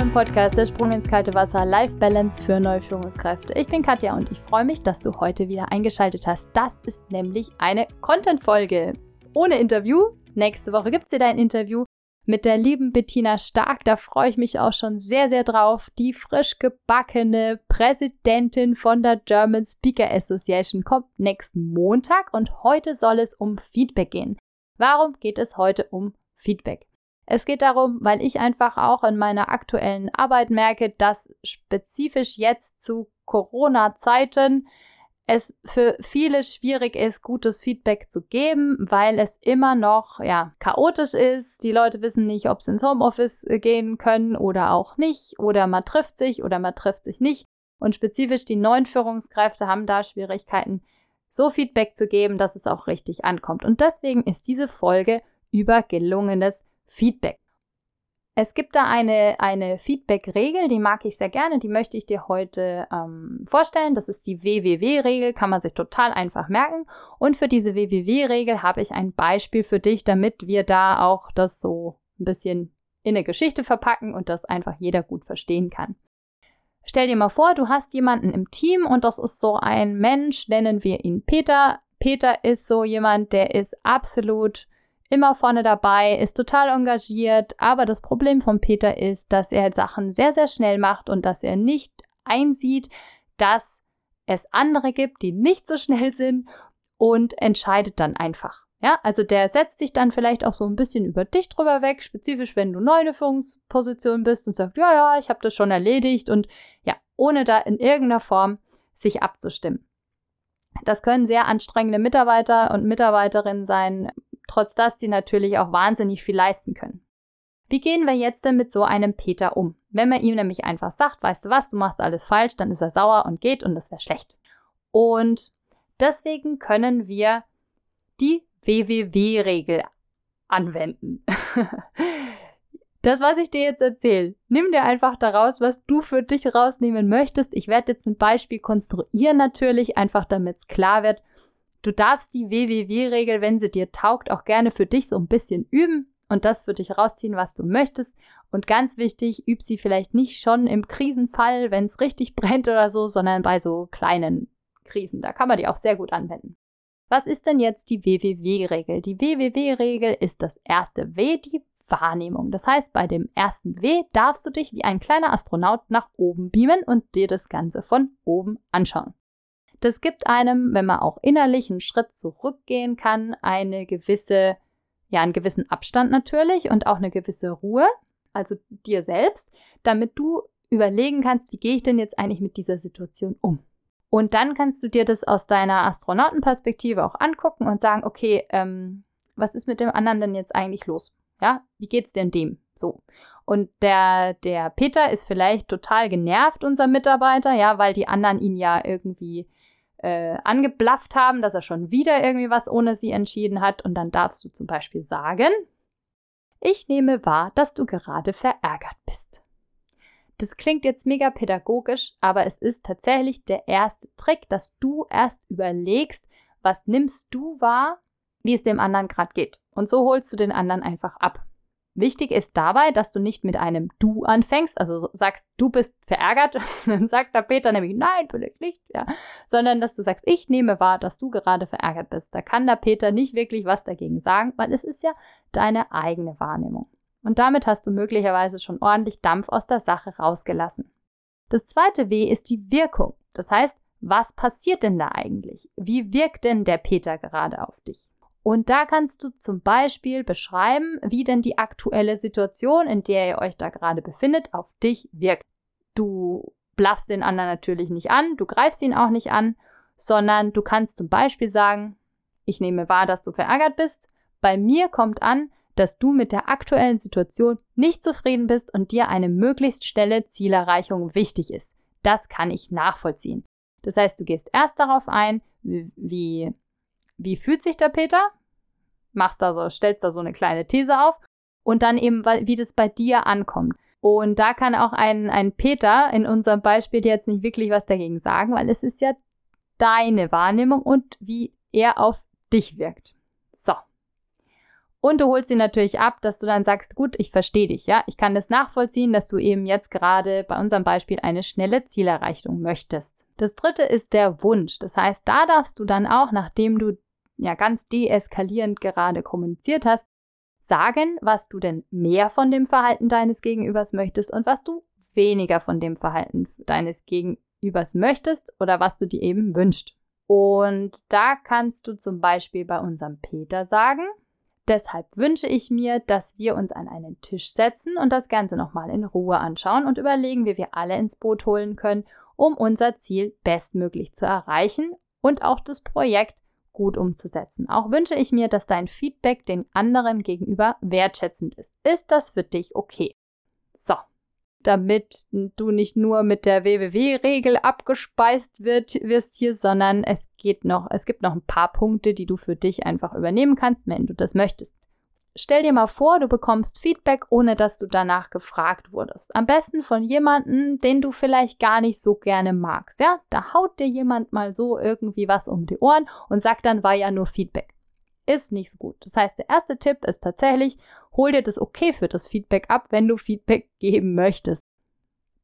im Podcast Der Sprung ins kalte Wasser Life Balance für neue Führungskräfte. Ich bin Katja und ich freue mich, dass du heute wieder eingeschaltet hast. Das ist nämlich eine Content-Folge. Ohne Interview. Nächste Woche gibt es dir dein Interview mit der lieben Bettina Stark. Da freue ich mich auch schon sehr, sehr drauf. Die frisch gebackene Präsidentin von der German Speaker Association kommt nächsten Montag und heute soll es um Feedback gehen. Warum geht es heute um Feedback? Es geht darum, weil ich einfach auch in meiner aktuellen Arbeit merke, dass spezifisch jetzt zu Corona-Zeiten es für viele schwierig ist, gutes Feedback zu geben, weil es immer noch ja, chaotisch ist. Die Leute wissen nicht, ob sie ins Homeoffice äh, gehen können oder auch nicht. Oder man trifft sich oder man trifft sich nicht. Und spezifisch die neuen Führungskräfte haben da Schwierigkeiten, so Feedback zu geben, dass es auch richtig ankommt. Und deswegen ist diese Folge über gelungenes Feedback. Es gibt da eine, eine Feedback-Regel, die mag ich sehr gerne, die möchte ich dir heute ähm, vorstellen. Das ist die WWW-Regel, kann man sich total einfach merken. Und für diese WWW-Regel habe ich ein Beispiel für dich, damit wir da auch das so ein bisschen in eine Geschichte verpacken und das einfach jeder gut verstehen kann. Stell dir mal vor, du hast jemanden im Team und das ist so ein Mensch, nennen wir ihn Peter. Peter ist so jemand, der ist absolut immer vorne dabei, ist total engagiert, aber das Problem von Peter ist, dass er Sachen sehr, sehr schnell macht und dass er nicht einsieht, dass es andere gibt, die nicht so schnell sind und entscheidet dann einfach. Ja, also der setzt sich dann vielleicht auch so ein bisschen über dich drüber weg, spezifisch wenn du neu in der Führungsposition bist und sagt, ja, ja, ich habe das schon erledigt und ja, ohne da in irgendeiner Form sich abzustimmen. Das können sehr anstrengende Mitarbeiter und Mitarbeiterinnen sein, trotz dass die natürlich auch wahnsinnig viel leisten können. Wie gehen wir jetzt denn mit so einem Peter um? Wenn man ihm nämlich einfach sagt, weißt du was, du machst alles falsch, dann ist er sauer und geht und das wäre schlecht. Und deswegen können wir die WWW-Regel anwenden. das, was ich dir jetzt erzähle, nimm dir einfach daraus, was du für dich rausnehmen möchtest. Ich werde jetzt ein Beispiel konstruieren natürlich, einfach damit es klar wird, Du darfst die WWW-Regel, wenn sie dir taugt, auch gerne für dich so ein bisschen üben und das für dich rausziehen, was du möchtest. Und ganz wichtig, üb sie vielleicht nicht schon im Krisenfall, wenn es richtig brennt oder so, sondern bei so kleinen Krisen. Da kann man die auch sehr gut anwenden. Was ist denn jetzt die WWW-Regel? Die WWW-Regel ist das erste W, die Wahrnehmung. Das heißt, bei dem ersten W darfst du dich wie ein kleiner Astronaut nach oben beamen und dir das Ganze von oben anschauen. Das gibt einem, wenn man auch innerlich einen Schritt zurückgehen kann, eine gewisse, ja, einen gewissen Abstand natürlich und auch eine gewisse Ruhe, also dir selbst, damit du überlegen kannst, wie gehe ich denn jetzt eigentlich mit dieser Situation um? Und dann kannst du dir das aus deiner Astronautenperspektive auch angucken und sagen, okay, ähm, was ist mit dem anderen denn jetzt eigentlich los? Ja, wie geht's denn dem? So. Und der, der Peter ist vielleicht total genervt, unser Mitarbeiter, ja, weil die anderen ihn ja irgendwie äh, angeblafft haben, dass er schon wieder irgendwie was ohne sie entschieden hat. Und dann darfst du zum Beispiel sagen, ich nehme wahr, dass du gerade verärgert bist. Das klingt jetzt mega pädagogisch, aber es ist tatsächlich der erste Trick, dass du erst überlegst, was nimmst du wahr, wie es dem anderen gerade geht. Und so holst du den anderen einfach ab. Wichtig ist dabei, dass du nicht mit einem Du anfängst, also sagst, du bist verärgert, dann sagt der Peter nämlich, nein, bin ich nicht, ja, sondern dass du sagst, ich nehme wahr, dass du gerade verärgert bist. Da kann der Peter nicht wirklich was dagegen sagen, weil es ist ja deine eigene Wahrnehmung. Und damit hast du möglicherweise schon ordentlich Dampf aus der Sache rausgelassen. Das zweite W ist die Wirkung. Das heißt, was passiert denn da eigentlich? Wie wirkt denn der Peter gerade auf dich? Und da kannst du zum Beispiel beschreiben, wie denn die aktuelle Situation, in der ihr euch da gerade befindet, auf dich wirkt. Du blaffst den anderen natürlich nicht an, du greifst ihn auch nicht an, sondern du kannst zum Beispiel sagen, ich nehme wahr, dass du verärgert bist. Bei mir kommt an, dass du mit der aktuellen Situation nicht zufrieden bist und dir eine möglichst schnelle Zielerreichung wichtig ist. Das kann ich nachvollziehen. Das heißt, du gehst erst darauf ein, wie, wie fühlt sich der Peter? machst da so, stellst da so eine kleine These auf und dann eben, wie das bei dir ankommt. Und da kann auch ein, ein Peter in unserem Beispiel jetzt nicht wirklich was dagegen sagen, weil es ist ja deine Wahrnehmung und wie er auf dich wirkt. So. Und du holst ihn natürlich ab, dass du dann sagst, gut, ich verstehe dich, ja. Ich kann das nachvollziehen, dass du eben jetzt gerade bei unserem Beispiel eine schnelle Zielerreichung möchtest. Das dritte ist der Wunsch. Das heißt, da darfst du dann auch, nachdem du ja ganz deeskalierend gerade kommuniziert hast, sagen, was du denn mehr von dem Verhalten deines Gegenübers möchtest und was du weniger von dem Verhalten deines Gegenübers möchtest oder was du dir eben wünschst. Und da kannst du zum Beispiel bei unserem Peter sagen, Deshalb wünsche ich mir, dass wir uns an einen Tisch setzen und das Ganze nochmal in Ruhe anschauen und überlegen, wie wir alle ins Boot holen können, um unser Ziel bestmöglich zu erreichen und auch das Projekt gut umzusetzen. Auch wünsche ich mir, dass dein Feedback den anderen gegenüber wertschätzend ist. Ist das für dich okay? So, damit du nicht nur mit der WWW-Regel abgespeist wird, wirst hier, sondern es geht noch, es gibt noch ein paar Punkte, die du für dich einfach übernehmen kannst, wenn du das möchtest. Stell dir mal vor, du bekommst Feedback, ohne dass du danach gefragt wurdest. Am besten von jemandem, den du vielleicht gar nicht so gerne magst. Ja, da haut dir jemand mal so irgendwie was um die Ohren und sagt dann, war ja nur Feedback. Ist nicht so gut. Das heißt, der erste Tipp ist tatsächlich, hol dir das okay für das Feedback ab, wenn du Feedback geben möchtest.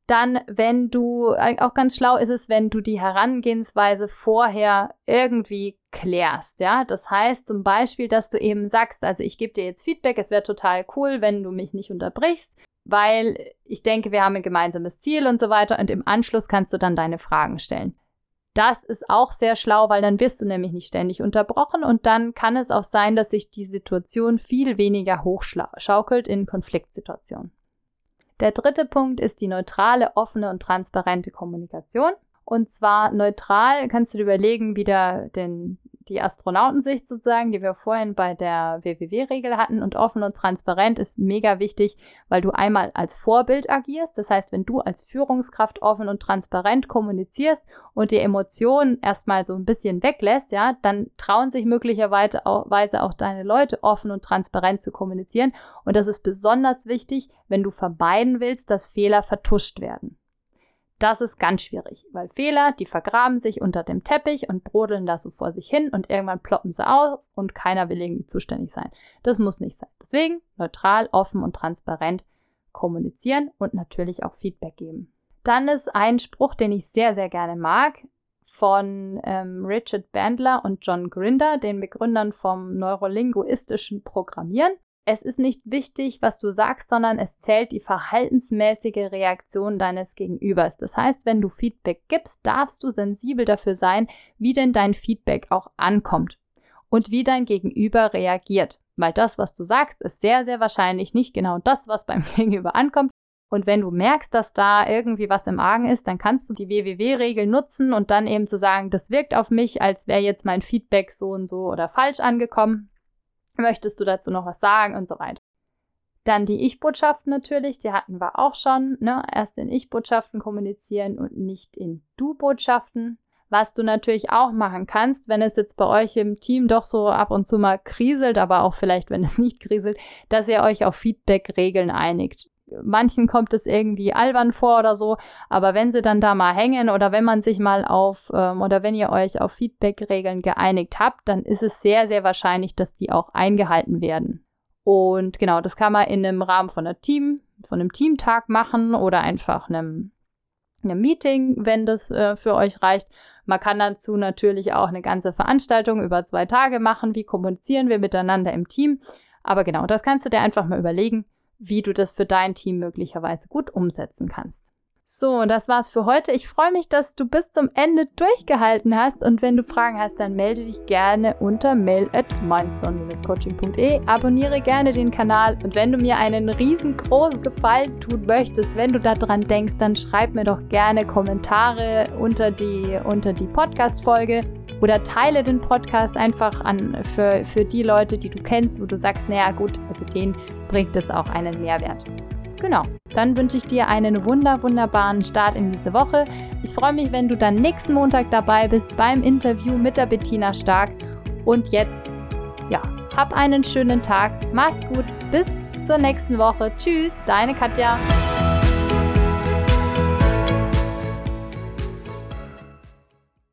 Dann, wenn du, äh, auch ganz schlau ist es, wenn du die Herangehensweise vorher irgendwie klärst, ja. Das heißt zum Beispiel, dass du eben sagst, also ich gebe dir jetzt Feedback, es wäre total cool, wenn du mich nicht unterbrichst, weil ich denke, wir haben ein gemeinsames Ziel und so weiter und im Anschluss kannst du dann deine Fragen stellen. Das ist auch sehr schlau, weil dann wirst du nämlich nicht ständig unterbrochen und dann kann es auch sein, dass sich die Situation viel weniger hochschaukelt in Konfliktsituationen. Der dritte Punkt ist die neutrale, offene und transparente Kommunikation. Und zwar neutral kannst du dir überlegen, wieder den, die Astronautensicht sozusagen, die wir vorhin bei der WWW-Regel hatten. Und offen und transparent ist mega wichtig, weil du einmal als Vorbild agierst. Das heißt, wenn du als Führungskraft offen und transparent kommunizierst und die Emotionen erstmal so ein bisschen weglässt, ja, dann trauen sich möglicherweise auch, auch deine Leute offen und transparent zu kommunizieren. Und das ist besonders wichtig, wenn du vermeiden willst, dass Fehler vertuscht werden. Das ist ganz schwierig, weil Fehler, die vergraben sich unter dem Teppich und brodeln da so vor sich hin und irgendwann ploppen sie auf und keiner will irgendwie zuständig sein. Das muss nicht sein. Deswegen neutral, offen und transparent kommunizieren und natürlich auch Feedback geben. Dann ist ein Spruch, den ich sehr, sehr gerne mag, von ähm, Richard Bandler und John Grinder, den Begründern vom neurolinguistischen Programmieren. Es ist nicht wichtig, was du sagst, sondern es zählt die verhaltensmäßige Reaktion deines Gegenübers. Das heißt, wenn du Feedback gibst, darfst du sensibel dafür sein, wie denn dein Feedback auch ankommt und wie dein Gegenüber reagiert. Weil das, was du sagst, ist sehr, sehr wahrscheinlich nicht genau das, was beim Gegenüber ankommt. Und wenn du merkst, dass da irgendwie was im Argen ist, dann kannst du die WWW-Regel nutzen und dann eben zu sagen, das wirkt auf mich, als wäre jetzt mein Feedback so und so oder falsch angekommen. Möchtest du dazu noch was sagen und so weiter. Dann die Ich-Botschaften natürlich, die hatten wir auch schon. Ne? Erst in Ich-Botschaften kommunizieren und nicht in Du-Botschaften. Was du natürlich auch machen kannst, wenn es jetzt bei euch im Team doch so ab und zu mal kriselt, aber auch vielleicht, wenn es nicht kriselt, dass ihr euch auf Feedback-Regeln einigt manchen kommt es irgendwie albern vor oder so, aber wenn sie dann da mal hängen oder wenn man sich mal auf ähm, oder wenn ihr euch auf Feedback-Regeln geeinigt habt, dann ist es sehr, sehr wahrscheinlich, dass die auch eingehalten werden. Und genau, das kann man in einem Rahmen von einer Team, von einem Teamtag machen oder einfach einem, einem Meeting, wenn das äh, für euch reicht. Man kann dazu natürlich auch eine ganze Veranstaltung über zwei Tage machen. Wie kommunizieren wir miteinander im Team? Aber genau, das kannst du dir einfach mal überlegen wie du das für dein Team möglicherweise gut umsetzen kannst. So, das war's für heute. Ich freue mich, dass du bis zum Ende durchgehalten hast und wenn du Fragen hast, dann melde dich gerne unter mail at mindstone-coaching.de. Abonniere gerne den Kanal und wenn du mir einen riesengroßen Gefallen tun möchtest, wenn du daran denkst, dann schreib mir doch gerne Kommentare unter die, unter die Podcast-Folge oder teile den Podcast einfach an für, für die Leute, die du kennst, wo du sagst, naja gut, also denen bringt es auch einen Mehrwert. Genau, dann wünsche ich dir einen wunder, wunderbaren Start in diese Woche. Ich freue mich, wenn du dann nächsten Montag dabei bist beim Interview mit der Bettina Stark. Und jetzt, ja, hab einen schönen Tag, mach's gut, bis zur nächsten Woche. Tschüss, deine Katja.